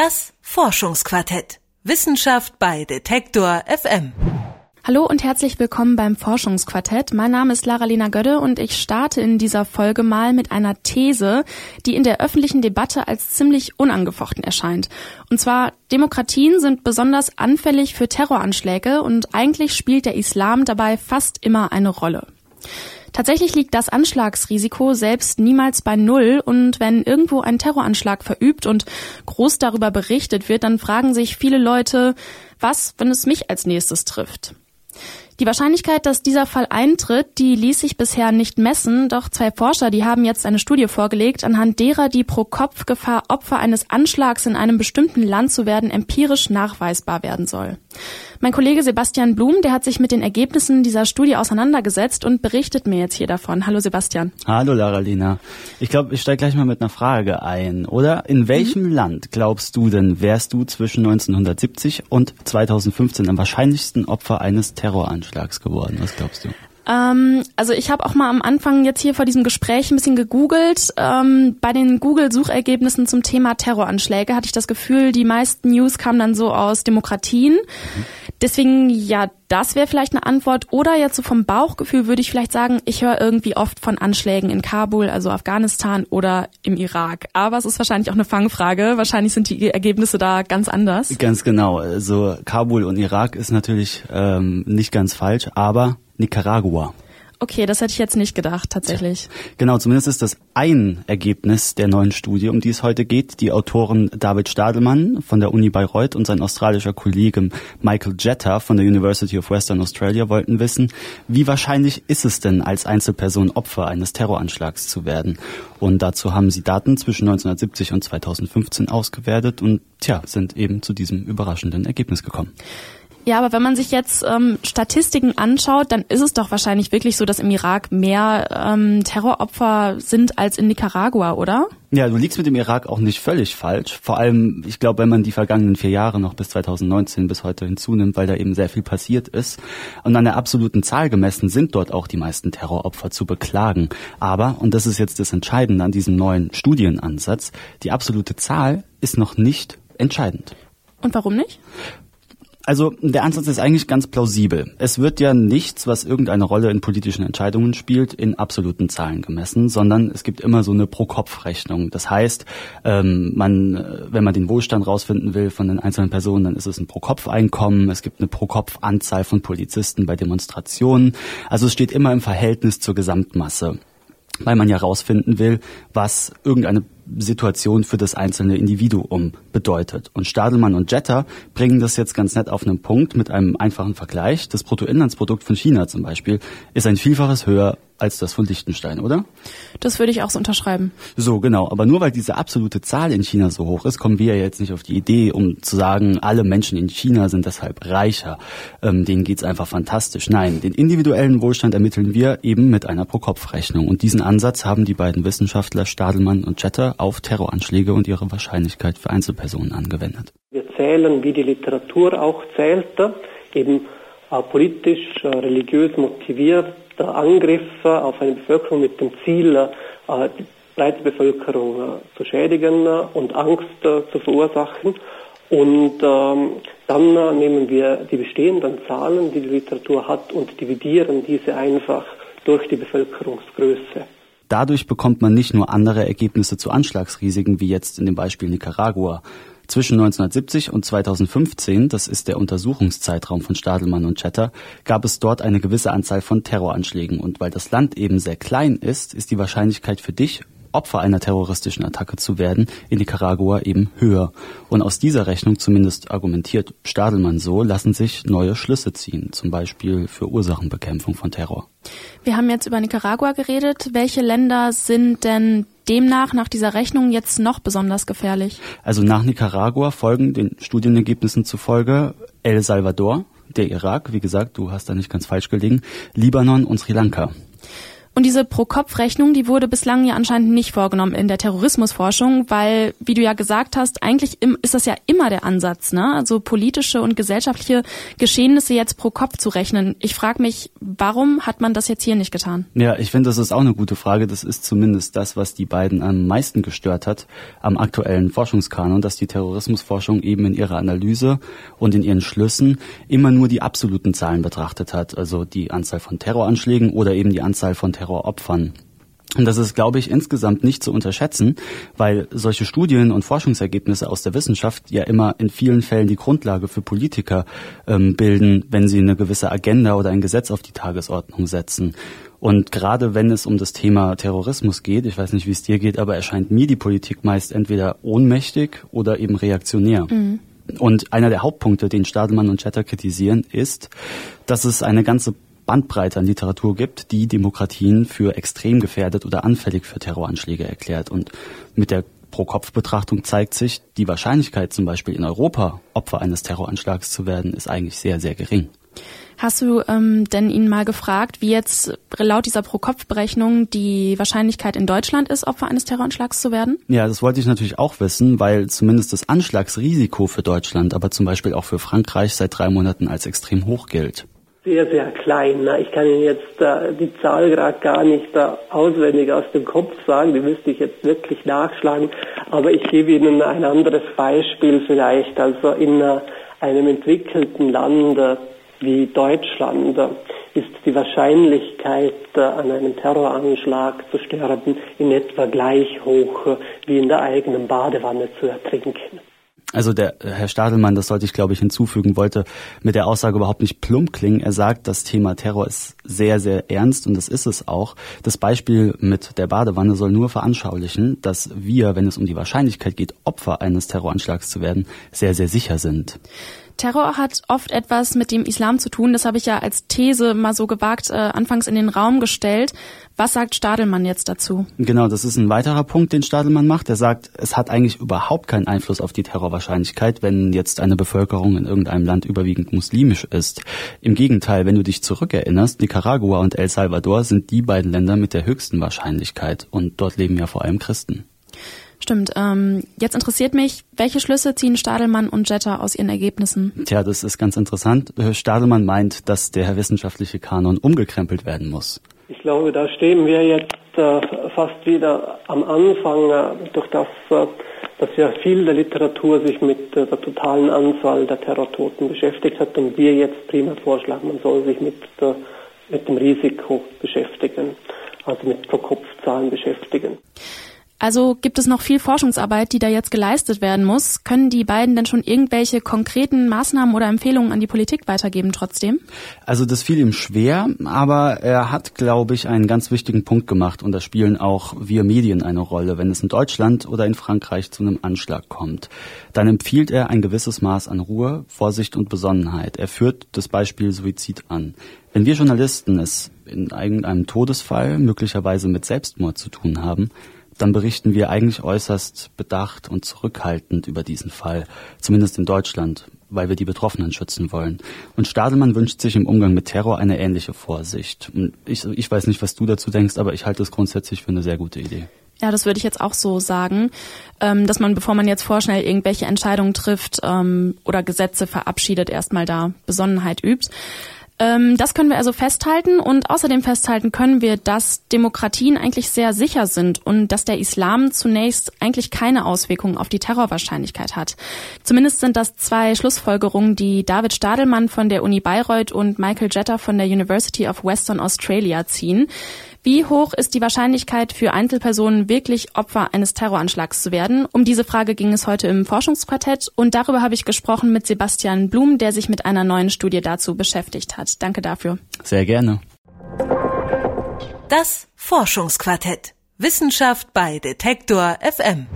Das Forschungsquartett. Wissenschaft bei Detektor FM. Hallo und herzlich willkommen beim Forschungsquartett. Mein Name ist Lara-Lena Gödde und ich starte in dieser Folge mal mit einer These, die in der öffentlichen Debatte als ziemlich unangefochten erscheint. Und zwar, Demokratien sind besonders anfällig für Terroranschläge und eigentlich spielt der Islam dabei fast immer eine Rolle. Tatsächlich liegt das Anschlagsrisiko selbst niemals bei Null und wenn irgendwo ein Terroranschlag verübt und groß darüber berichtet wird, dann fragen sich viele Leute, was, wenn es mich als nächstes trifft? Die Wahrscheinlichkeit, dass dieser Fall eintritt, die ließ sich bisher nicht messen, doch zwei Forscher, die haben jetzt eine Studie vorgelegt, anhand derer die Pro-Kopf-Gefahr Opfer eines Anschlags in einem bestimmten Land zu werden empirisch nachweisbar werden soll. Mein Kollege Sebastian Blum, der hat sich mit den Ergebnissen dieser Studie auseinandergesetzt und berichtet mir jetzt hier davon. Hallo Sebastian. Hallo Lara-Lena. Ich glaube, ich steige gleich mal mit einer Frage ein, oder? In welchem mhm. Land glaubst du denn, wärst du zwischen 1970 und 2015 am wahrscheinlichsten Opfer eines Terroranschlags geworden? Was glaubst du? Ähm, also ich habe auch mal am Anfang jetzt hier vor diesem Gespräch ein bisschen gegoogelt. Ähm, bei den Google-Suchergebnissen zum Thema Terroranschläge hatte ich das Gefühl, die meisten News kamen dann so aus Demokratien. Deswegen, ja, das wäre vielleicht eine Antwort. Oder jetzt so vom Bauchgefühl würde ich vielleicht sagen, ich höre irgendwie oft von Anschlägen in Kabul, also Afghanistan oder im Irak. Aber es ist wahrscheinlich auch eine Fangfrage. Wahrscheinlich sind die Ergebnisse da ganz anders. Ganz genau. Also Kabul und Irak ist natürlich ähm, nicht ganz falsch, aber Nicaragua. Okay, das hätte ich jetzt nicht gedacht, tatsächlich. Genau, zumindest ist das ein Ergebnis der neuen Studie, um die es heute geht. Die Autoren David Stadelmann von der Uni Bayreuth und sein australischer Kollege Michael Jetta von der University of Western Australia wollten wissen, wie wahrscheinlich ist es denn, als Einzelperson Opfer eines Terroranschlags zu werden? Und dazu haben sie Daten zwischen 1970 und 2015 ausgewertet und tja, sind eben zu diesem überraschenden Ergebnis gekommen. Ja, aber wenn man sich jetzt ähm, Statistiken anschaut, dann ist es doch wahrscheinlich wirklich so, dass im Irak mehr ähm, Terroropfer sind als in Nicaragua, oder? Ja, du liegst mit dem Irak auch nicht völlig falsch. Vor allem, ich glaube, wenn man die vergangenen vier Jahre noch bis 2019 bis heute hinzunimmt, weil da eben sehr viel passiert ist. Und an der absoluten Zahl gemessen sind dort auch die meisten Terroropfer zu beklagen. Aber, und das ist jetzt das Entscheidende an diesem neuen Studienansatz, die absolute Zahl ist noch nicht entscheidend. Und warum nicht? Also der Ansatz ist eigentlich ganz plausibel. Es wird ja nichts, was irgendeine Rolle in politischen Entscheidungen spielt, in absoluten Zahlen gemessen, sondern es gibt immer so eine Pro-Kopf-Rechnung. Das heißt, ähm, man, wenn man den Wohlstand rausfinden will von den einzelnen Personen, dann ist es ein Pro-Kopf-Einkommen. Es gibt eine Pro-Kopf-Anzahl von Polizisten bei Demonstrationen. Also es steht immer im Verhältnis zur Gesamtmasse weil man ja rausfinden will, was irgendeine Situation für das einzelne Individuum bedeutet. Und Stadelmann und Jetta bringen das jetzt ganz nett auf einen Punkt mit einem einfachen Vergleich. Das Bruttoinlandsprodukt von China zum Beispiel ist ein Vielfaches höher als das von Liechtenstein, oder? Das würde ich auch so unterschreiben. So, genau. Aber nur weil diese absolute Zahl in China so hoch ist, kommen wir ja jetzt nicht auf die Idee, um zu sagen, alle Menschen in China sind deshalb reicher. Ähm, denen geht's einfach fantastisch. Nein, den individuellen Wohlstand ermitteln wir eben mit einer Pro-Kopf-Rechnung. Und diesen Ansatz haben die beiden Wissenschaftler Stadelmann und Jetter auf Terroranschläge und ihre Wahrscheinlichkeit für Einzelpersonen angewendet. Wir zählen, wie die Literatur auch zählte, eben äh, politisch, äh, religiös motiviert Angriffe auf eine Bevölkerung mit dem Ziel, äh, die breite Bevölkerung äh, zu schädigen äh, und Angst zu verursachen. Und ähm, dann nehmen wir die bestehenden Zahlen, die die Literatur hat, und dividieren diese einfach durch die Bevölkerungsgröße. Dadurch bekommt man nicht nur andere Ergebnisse zu Anschlagsrisiken, wie jetzt in dem Beispiel Nicaragua, zwischen 1970 und 2015, das ist der Untersuchungszeitraum von Stadelmann und Chatter, gab es dort eine gewisse Anzahl von Terroranschlägen. Und weil das Land eben sehr klein ist, ist die Wahrscheinlichkeit für dich Opfer einer terroristischen Attacke zu werden, in Nicaragua eben höher. Und aus dieser Rechnung, zumindest argumentiert Stadelmann so, lassen sich neue Schlüsse ziehen, zum Beispiel für Ursachenbekämpfung von Terror. Wir haben jetzt über Nicaragua geredet. Welche Länder sind denn demnach nach dieser Rechnung jetzt noch besonders gefährlich? Also nach Nicaragua folgen den Studienergebnissen zufolge El Salvador, der Irak, wie gesagt, du hast da nicht ganz falsch gelegen, Libanon und Sri Lanka. Und diese Pro-Kopf-Rechnung, die wurde bislang ja anscheinend nicht vorgenommen in der Terrorismusforschung, weil, wie du ja gesagt hast, eigentlich ist das ja immer der Ansatz, ne? Also politische und gesellschaftliche Geschehnisse jetzt pro Kopf zu rechnen. Ich frage mich, warum hat man das jetzt hier nicht getan? Ja, ich finde, das ist auch eine gute Frage. Das ist zumindest das, was die beiden am meisten gestört hat am aktuellen Forschungskanon, dass die Terrorismusforschung eben in ihrer Analyse und in ihren Schlüssen immer nur die absoluten Zahlen betrachtet hat, also die Anzahl von Terroranschlägen oder eben die Anzahl von Terror Terroropfern. Und das ist, glaube ich, insgesamt nicht zu unterschätzen, weil solche Studien und Forschungsergebnisse aus der Wissenschaft ja immer in vielen Fällen die Grundlage für Politiker ähm, bilden, wenn sie eine gewisse Agenda oder ein Gesetz auf die Tagesordnung setzen. Und gerade wenn es um das Thema Terrorismus geht, ich weiß nicht, wie es dir geht, aber erscheint mir die Politik meist entweder ohnmächtig oder eben reaktionär. Mhm. Und einer der Hauptpunkte, den Stadelmann und Chatter kritisieren, ist, dass es eine ganze Bandbreite an Literatur gibt, die Demokratien für extrem gefährdet oder anfällig für Terroranschläge erklärt. Und mit der Pro-Kopf-Betrachtung zeigt sich, die Wahrscheinlichkeit zum Beispiel in Europa Opfer eines Terroranschlags zu werden, ist eigentlich sehr, sehr gering. Hast du ähm, denn ihn mal gefragt, wie jetzt laut dieser Pro-Kopf-Berechnung die Wahrscheinlichkeit in Deutschland ist, Opfer eines Terroranschlags zu werden? Ja, das wollte ich natürlich auch wissen, weil zumindest das Anschlagsrisiko für Deutschland, aber zum Beispiel auch für Frankreich seit drei Monaten als extrem hoch gilt sehr, sehr klein. Ich kann Ihnen jetzt äh, die Zahl gerade gar nicht äh, auswendig aus dem Kopf sagen, die müsste ich jetzt wirklich nachschlagen, aber ich gebe Ihnen ein anderes Beispiel vielleicht. Also in äh, einem entwickelten Land wie Deutschland ist die Wahrscheinlichkeit, an einem Terroranschlag zu sterben, in etwa gleich hoch wie in der eigenen Badewanne zu ertrinken also der Herr Stadelmann, das sollte ich glaube ich hinzufügen, wollte mit der Aussage überhaupt nicht plump klingen. Er sagt, das Thema Terror ist sehr, sehr ernst und das ist es auch. Das Beispiel mit der Badewanne soll nur veranschaulichen, dass wir, wenn es um die Wahrscheinlichkeit geht, Opfer eines Terroranschlags zu werden, sehr, sehr sicher sind. Terror hat oft etwas mit dem Islam zu tun. Das habe ich ja als These mal so gewagt äh, anfangs in den Raum gestellt. Was sagt Stadelmann jetzt dazu? Genau, das ist ein weiterer Punkt, den Stadelmann macht. Er sagt, es hat eigentlich überhaupt keinen Einfluss auf die Terrorwahrscheinlichkeit, wenn jetzt eine Bevölkerung in irgendeinem Land überwiegend muslimisch ist. Im Gegenteil, wenn du dich zurückerinnerst, Nicaragua und El Salvador sind die beiden Länder mit der höchsten Wahrscheinlichkeit und dort leben ja vor allem Christen. Stimmt. Ähm, jetzt interessiert mich, welche Schlüsse ziehen Stadelmann und Jetter aus ihren Ergebnissen? Tja, das ist ganz interessant. Stadelmann meint, dass der wissenschaftliche Kanon umgekrempelt werden muss. Ich glaube, da stehen wir jetzt äh, fast wieder am Anfang, äh, durch das, äh, dass ja viel der Literatur sich mit äh, der totalen Anzahl der Terrortoten beschäftigt hat und wir jetzt prima vorschlagen, man soll sich mit, mit dem Risiko beschäftigen, also mit Pro-Kopf-Zahlen beschäftigen. Also gibt es noch viel Forschungsarbeit, die da jetzt geleistet werden muss. Können die beiden denn schon irgendwelche konkreten Maßnahmen oder Empfehlungen an die Politik weitergeben trotzdem? Also das fiel ihm schwer, aber er hat, glaube ich, einen ganz wichtigen Punkt gemacht und da spielen auch wir Medien eine Rolle. Wenn es in Deutschland oder in Frankreich zu einem Anschlag kommt, dann empfiehlt er ein gewisses Maß an Ruhe, Vorsicht und Besonnenheit. Er führt das Beispiel Suizid an. Wenn wir Journalisten es in irgendeinem Todesfall möglicherweise mit Selbstmord zu tun haben, dann berichten wir eigentlich äußerst bedacht und zurückhaltend über diesen Fall, zumindest in Deutschland, weil wir die Betroffenen schützen wollen. Und Stadelmann wünscht sich im Umgang mit Terror eine ähnliche Vorsicht. Ich, ich weiß nicht, was du dazu denkst, aber ich halte es grundsätzlich für eine sehr gute Idee. Ja, das würde ich jetzt auch so sagen, ähm, dass man, bevor man jetzt vorschnell irgendwelche Entscheidungen trifft ähm, oder Gesetze verabschiedet, erstmal da Besonnenheit übt. Ähm, das können wir also festhalten und außerdem festhalten können wir, dass Demokratien eigentlich sehr sicher sind und dass der Islam zunächst eigentlich keine Auswirkungen auf die Terrorwahrscheinlichkeit hat. Zumindest sind das zwei Schlussfolgerungen, die David Stadelmann von der Uni Bayreuth und Michael Jetter von der University of Western Australia ziehen. Wie hoch ist die Wahrscheinlichkeit für Einzelpersonen wirklich Opfer eines Terroranschlags zu werden? Um diese Frage ging es heute im Forschungsquartett und darüber habe ich gesprochen mit Sebastian Blum, der sich mit einer neuen Studie dazu beschäftigt hat. Danke dafür. Sehr gerne. Das Forschungsquartett. Wissenschaft bei Detektor FM.